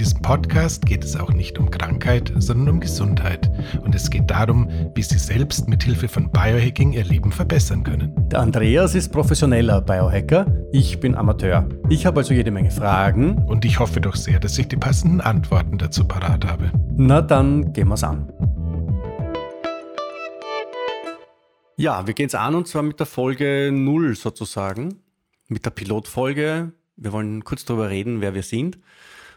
In diesem Podcast geht es auch nicht um Krankheit, sondern um Gesundheit. Und es geht darum, wie Sie selbst mit Hilfe von Biohacking Ihr Leben verbessern können. Der Andreas ist professioneller Biohacker. Ich bin Amateur. Ich habe also jede Menge Fragen. Und ich hoffe doch sehr, dass ich die passenden Antworten dazu parat habe. Na dann gehen wir's an. Ja, wir gehen es an und zwar mit der Folge 0 sozusagen. Mit der Pilotfolge. Wir wollen kurz darüber reden, wer wir sind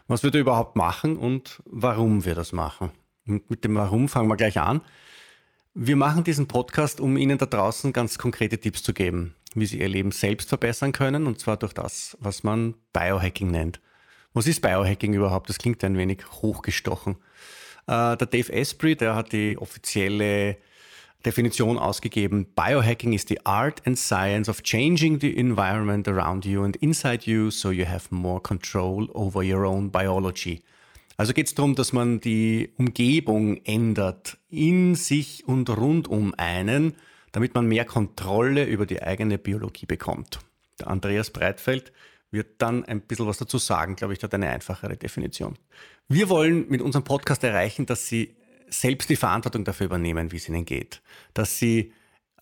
was wir da überhaupt machen und warum wir das machen. Und mit dem Warum fangen wir gleich an. Wir machen diesen Podcast, um Ihnen da draußen ganz konkrete Tipps zu geben, wie Sie Ihr Leben selbst verbessern können, und zwar durch das, was man Biohacking nennt. Was ist Biohacking überhaupt? Das klingt ein wenig hochgestochen. Äh, der Dave Asprey, der hat die offizielle Definition ausgegeben. Biohacking is the art and science of changing the environment around you and inside you so you have more control over your own biology. Also geht es darum, dass man die Umgebung ändert in sich und rund um einen, damit man mehr Kontrolle über die eigene Biologie bekommt. Der Andreas Breitfeld wird dann ein bisschen was dazu sagen, glaube ich, hat eine einfachere Definition. Wir wollen mit unserem Podcast erreichen, dass Sie selbst die Verantwortung dafür übernehmen, wie es ihnen geht. Dass sie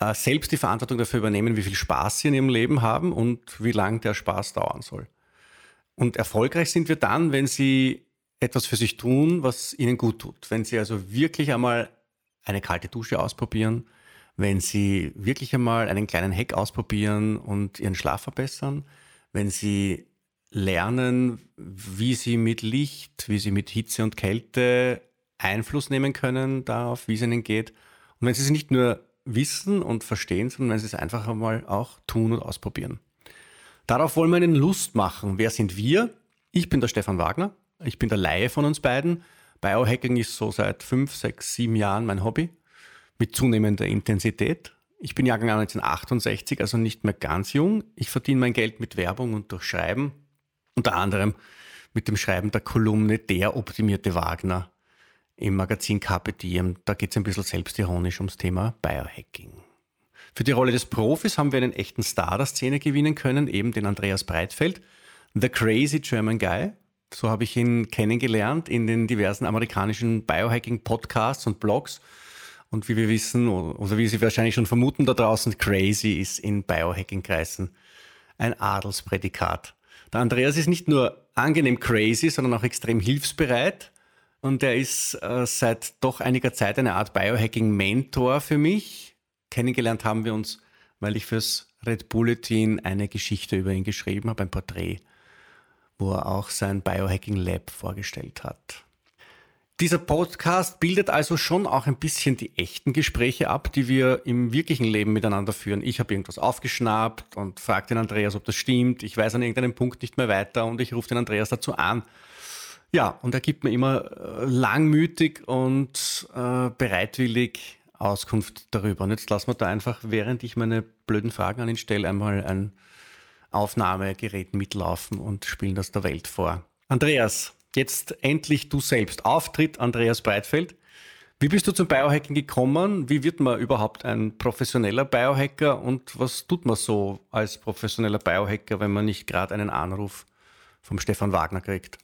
äh, selbst die Verantwortung dafür übernehmen, wie viel Spaß sie in ihrem Leben haben und wie lang der Spaß dauern soll. Und erfolgreich sind wir dann, wenn sie etwas für sich tun, was ihnen gut tut. Wenn sie also wirklich einmal eine kalte Dusche ausprobieren, wenn sie wirklich einmal einen kleinen Hack ausprobieren und ihren Schlaf verbessern, wenn sie lernen, wie sie mit Licht, wie sie mit Hitze und Kälte Einfluss nehmen können darauf, wie es ihnen geht. Und wenn sie es nicht nur wissen und verstehen, sondern wenn sie es einfach einmal auch tun und ausprobieren. Darauf wollen wir einen Lust machen. Wer sind wir? Ich bin der Stefan Wagner. Ich bin der Laie von uns beiden. Biohacking ist so seit fünf, sechs, sieben Jahren mein Hobby. Mit zunehmender Intensität. Ich bin Jahrgang 1968, also nicht mehr ganz jung. Ich verdiene mein Geld mit Werbung und durch Schreiben. Unter anderem mit dem Schreiben der Kolumne Der optimierte Wagner im Magazin Carpe Diem. Da geht es ein bisschen selbstironisch ums Thema Biohacking. Für die Rolle des Profis haben wir einen echten Star der Szene gewinnen können, eben den Andreas Breitfeld, The Crazy German Guy. So habe ich ihn kennengelernt in den diversen amerikanischen Biohacking-Podcasts und Blogs. Und wie wir wissen, oder wie Sie wahrscheinlich schon vermuten da draußen, crazy ist in Biohacking-Kreisen ein Adelsprädikat. Der Andreas ist nicht nur angenehm crazy, sondern auch extrem hilfsbereit und er ist äh, seit doch einiger Zeit eine Art Biohacking-Mentor für mich. Kennengelernt haben wir uns, weil ich fürs Red Bulletin eine Geschichte über ihn geschrieben habe, ein Porträt, wo er auch sein Biohacking Lab vorgestellt hat. Dieser Podcast bildet also schon auch ein bisschen die echten Gespräche ab, die wir im wirklichen Leben miteinander führen. Ich habe irgendwas aufgeschnappt und frage den Andreas, ob das stimmt. Ich weiß an irgendeinem Punkt nicht mehr weiter und ich rufe den Andreas dazu an ja, und er gibt mir immer äh, langmütig und äh, bereitwillig Auskunft darüber. Und jetzt lassen wir da einfach, während ich meine blöden Fragen an ihn stelle, einmal ein Aufnahmegerät mitlaufen und spielen das der Welt vor. Andreas, jetzt endlich du selbst. Auftritt Andreas Breitfeld. Wie bist du zum Biohacking gekommen? Wie wird man überhaupt ein professioneller Biohacker und was tut man so als professioneller Biohacker, wenn man nicht gerade einen Anruf vom Stefan Wagner kriegt?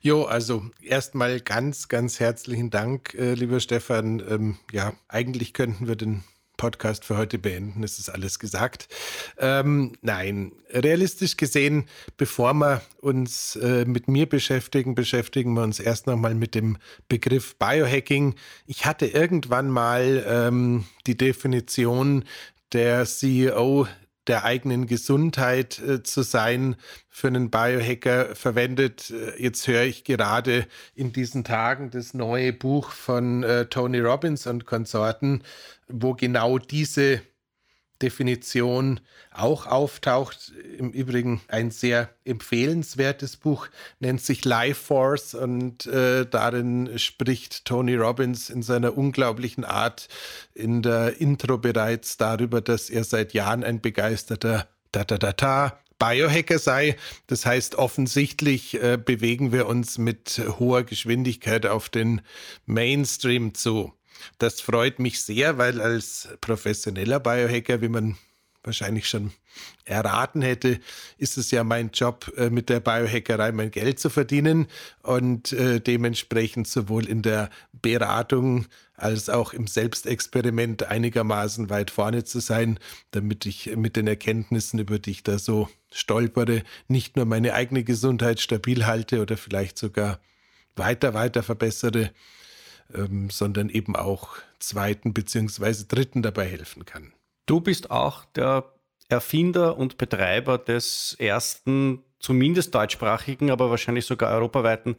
Jo, also erstmal ganz, ganz herzlichen Dank, äh, lieber Stefan. Ähm, ja, eigentlich könnten wir den Podcast für heute beenden. Es ist alles gesagt. Ähm, nein, realistisch gesehen, bevor wir uns äh, mit mir beschäftigen, beschäftigen wir uns erst nochmal mit dem Begriff Biohacking. Ich hatte irgendwann mal ähm, die Definition der CEO der eigenen Gesundheit äh, zu sein, für einen Biohacker verwendet. Äh, jetzt höre ich gerade in diesen Tagen das neue Buch von äh, Tony Robbins und Konsorten, wo genau diese Definition auch auftaucht. Im Übrigen ein sehr empfehlenswertes Buch, nennt sich Life Force und äh, darin spricht Tony Robbins in seiner unglaublichen Art in der Intro bereits darüber, dass er seit Jahren ein begeisterter da da da da Biohacker sei. Das heißt, offensichtlich äh, bewegen wir uns mit hoher Geschwindigkeit auf den Mainstream zu. Das freut mich sehr, weil als professioneller Biohacker, wie man wahrscheinlich schon erraten hätte, ist es ja mein Job, äh, mit der Biohackerei mein Geld zu verdienen und äh, dementsprechend sowohl in der Beratung als auch im Selbstexperiment einigermaßen weit vorne zu sein, damit ich mit den Erkenntnissen, über die ich da so stolpere, nicht nur meine eigene Gesundheit stabil halte oder vielleicht sogar weiter, weiter verbessere, ähm, sondern eben auch zweiten beziehungsweise dritten dabei helfen kann. Du bist auch der Erfinder und Betreiber des ersten, zumindest deutschsprachigen, aber wahrscheinlich sogar europaweiten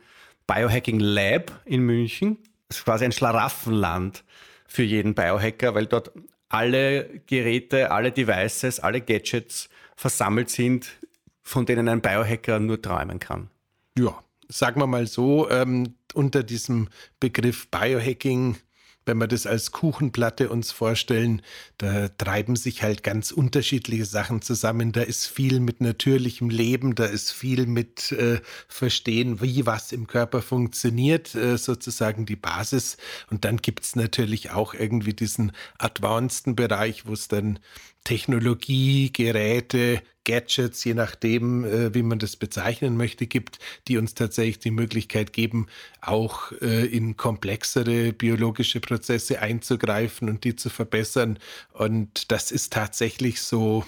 Biohacking Lab in München. Das ist quasi ein Schlaraffenland für jeden Biohacker, weil dort alle Geräte, alle Devices, alle Gadgets versammelt sind, von denen ein Biohacker nur träumen kann. Ja, sagen wir mal so, ähm, unter diesem Begriff Biohacking wenn wir das als Kuchenplatte uns vorstellen, da treiben sich halt ganz unterschiedliche Sachen zusammen. Da ist viel mit natürlichem Leben, da ist viel mit äh, Verstehen, wie was im Körper funktioniert, äh, sozusagen die Basis. Und dann gibt es natürlich auch irgendwie diesen advanceden Bereich, wo es dann Technologie, Geräte, Gadgets, je nachdem, äh, wie man das bezeichnen möchte, gibt, die uns tatsächlich die Möglichkeit geben, auch äh, in komplexere biologische Prozesse einzugreifen und die zu verbessern. Und das ist tatsächlich so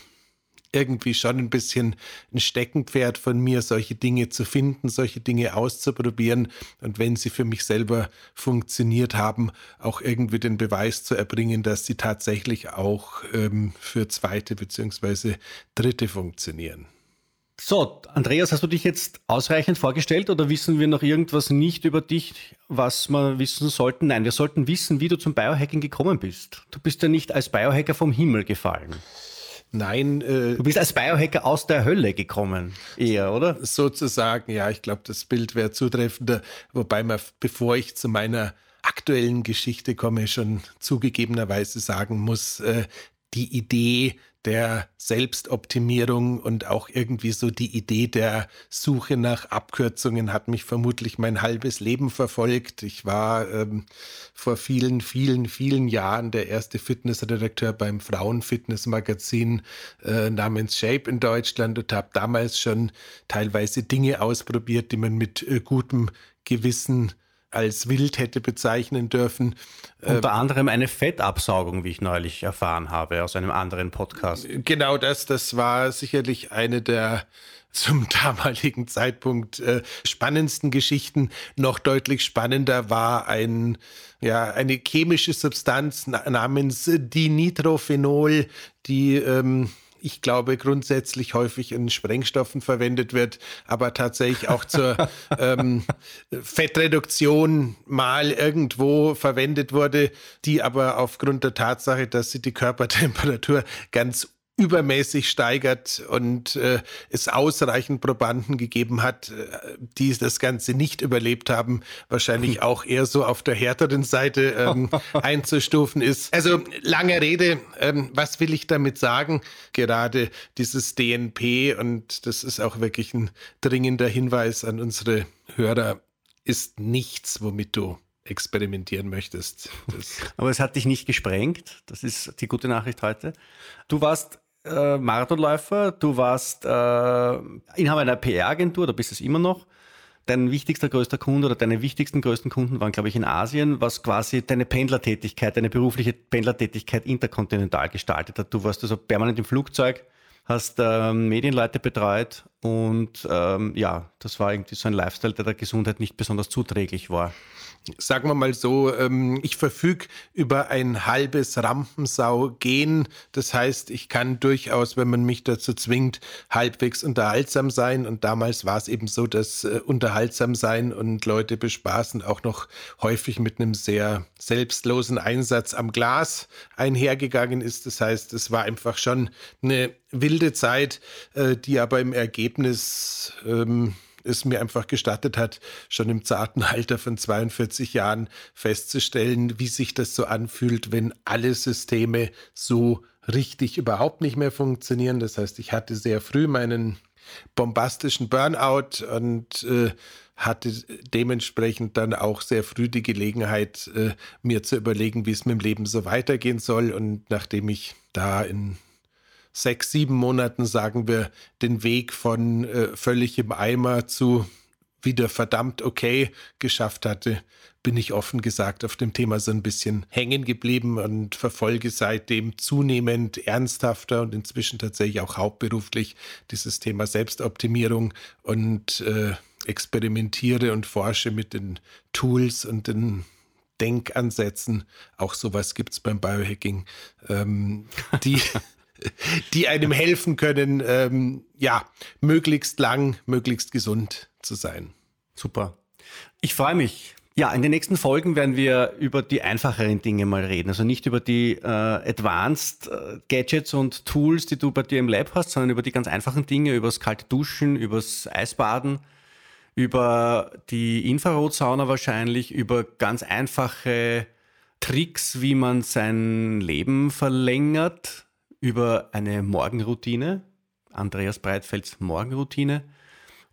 irgendwie schon ein bisschen ein Steckenpferd von mir, solche Dinge zu finden, solche Dinge auszuprobieren und wenn sie für mich selber funktioniert haben, auch irgendwie den Beweis zu erbringen, dass sie tatsächlich auch ähm, für zweite beziehungsweise dritte funktionieren. So, Andreas, hast du dich jetzt ausreichend vorgestellt oder wissen wir noch irgendwas nicht über dich, was wir wissen sollten? Nein, wir sollten wissen, wie du zum Biohacking gekommen bist. Du bist ja nicht als Biohacker vom Himmel gefallen. Nein. Äh, du bist als Biohacker aus der Hölle gekommen, eher, oder? Sozusagen, ja, ich glaube, das Bild wäre zutreffender. Wobei man, bevor ich zu meiner aktuellen Geschichte komme, schon zugegebenerweise sagen muss, äh, die Idee, der Selbstoptimierung und auch irgendwie so die Idee der Suche nach Abkürzungen hat mich vermutlich mein halbes Leben verfolgt. Ich war ähm, vor vielen, vielen, vielen Jahren der erste Fitnessredakteur beim Frauenfitnessmagazin äh, namens Shape in Deutschland und habe damals schon teilweise Dinge ausprobiert, die man mit äh, gutem Gewissen als wild hätte bezeichnen dürfen. Unter ähm, anderem eine Fettabsaugung, wie ich neulich erfahren habe aus einem anderen Podcast. Genau das, das war sicherlich eine der zum damaligen Zeitpunkt äh, spannendsten Geschichten. Noch deutlich spannender war ein, ja, eine chemische Substanz namens Dinitrophenol, die ähm, ich glaube, grundsätzlich häufig in Sprengstoffen verwendet wird, aber tatsächlich auch zur ähm, Fettreduktion mal irgendwo verwendet wurde, die aber aufgrund der Tatsache, dass sie die Körpertemperatur ganz übermäßig steigert und äh, es ausreichend Probanden gegeben hat, äh, die das Ganze nicht überlebt haben, wahrscheinlich hm. auch eher so auf der härteren Seite ähm, einzustufen ist. Also lange Rede, ähm, was will ich damit sagen? Gerade dieses DNP und das ist auch wirklich ein dringender Hinweis an unsere Hörer, ist nichts, womit du experimentieren möchtest. Das Aber es hat dich nicht gesprengt. Das ist die gute Nachricht heute. Du warst äh, Marathonläufer, du warst äh, Inhaber einer PR-Agentur, da bist es immer noch. Dein wichtigster größter Kunde oder deine wichtigsten größten Kunden waren, glaube ich, in Asien, was quasi deine Pendlertätigkeit, deine berufliche Pendlertätigkeit interkontinental gestaltet hat. Du warst also permanent im Flugzeug, hast äh, Medienleute betreut Und ähm, ja, das war irgendwie so ein Lifestyle, der der Gesundheit nicht besonders zuträglich war sagen wir mal so, ähm, ich verfüge über ein halbes Rampensau-Gen. Das heißt, ich kann durchaus, wenn man mich dazu zwingt, halbwegs unterhaltsam sein. Und damals war es eben so, dass äh, unterhaltsam sein und Leute bespaßen auch noch häufig mit einem sehr selbstlosen Einsatz am Glas einhergegangen ist. Das heißt, es war einfach schon eine wilde Zeit, äh, die aber im Ergebnis ähm, es mir einfach gestattet hat, schon im zarten Alter von 42 Jahren festzustellen, wie sich das so anfühlt, wenn alle Systeme so richtig überhaupt nicht mehr funktionieren. Das heißt, ich hatte sehr früh meinen bombastischen Burnout und äh, hatte dementsprechend dann auch sehr früh die Gelegenheit, äh, mir zu überlegen, wie es mit dem Leben so weitergehen soll. Und nachdem ich da in sechs, sieben Monaten, sagen wir, den Weg von äh, völlig im Eimer zu wieder verdammt okay geschafft hatte, bin ich offen gesagt auf dem Thema so ein bisschen hängen geblieben und verfolge seitdem zunehmend ernsthafter und inzwischen tatsächlich auch hauptberuflich dieses Thema Selbstoptimierung und äh, experimentiere und forsche mit den Tools und den Denkansätzen. Auch sowas gibt es beim Biohacking, ähm, die die einem helfen können, ähm, ja, möglichst lang, möglichst gesund zu sein. Super. Ich freue mich. Ja, in den nächsten Folgen werden wir über die einfacheren Dinge mal reden. Also nicht über die äh, Advanced äh, Gadgets und Tools, die du bei dir im Lab hast, sondern über die ganz einfachen Dinge, über das kalte Duschen, über das Eisbaden, über die Infrarotsauna wahrscheinlich, über ganz einfache Tricks, wie man sein Leben verlängert, über eine Morgenroutine, Andreas Breitfelds Morgenroutine.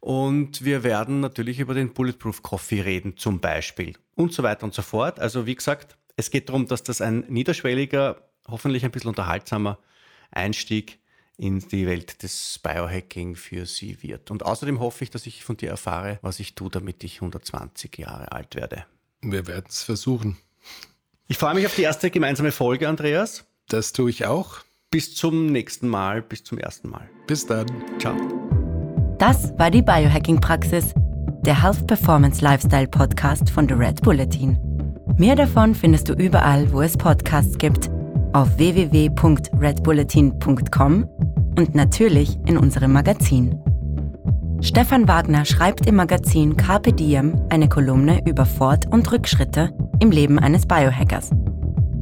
Und wir werden natürlich über den Bulletproof Coffee reden, zum Beispiel. Und so weiter und so fort. Also wie gesagt, es geht darum, dass das ein niederschwelliger, hoffentlich ein bisschen unterhaltsamer Einstieg in die Welt des Biohacking für Sie wird. Und außerdem hoffe ich, dass ich von dir erfahre, was ich tue, damit ich 120 Jahre alt werde. Wir werden es versuchen. Ich freue mich auf die erste gemeinsame Folge, Andreas. Das tue ich auch. Bis zum nächsten Mal, bis zum ersten Mal. Bis dann. Ciao. Das war die Biohacking-Praxis, der Health Performance Lifestyle Podcast von The Red Bulletin. Mehr davon findest du überall, wo es Podcasts gibt, auf www.redbulletin.com und natürlich in unserem Magazin. Stefan Wagner schreibt im Magazin Carpe Diem eine Kolumne über Fort- und Rückschritte im Leben eines Biohackers.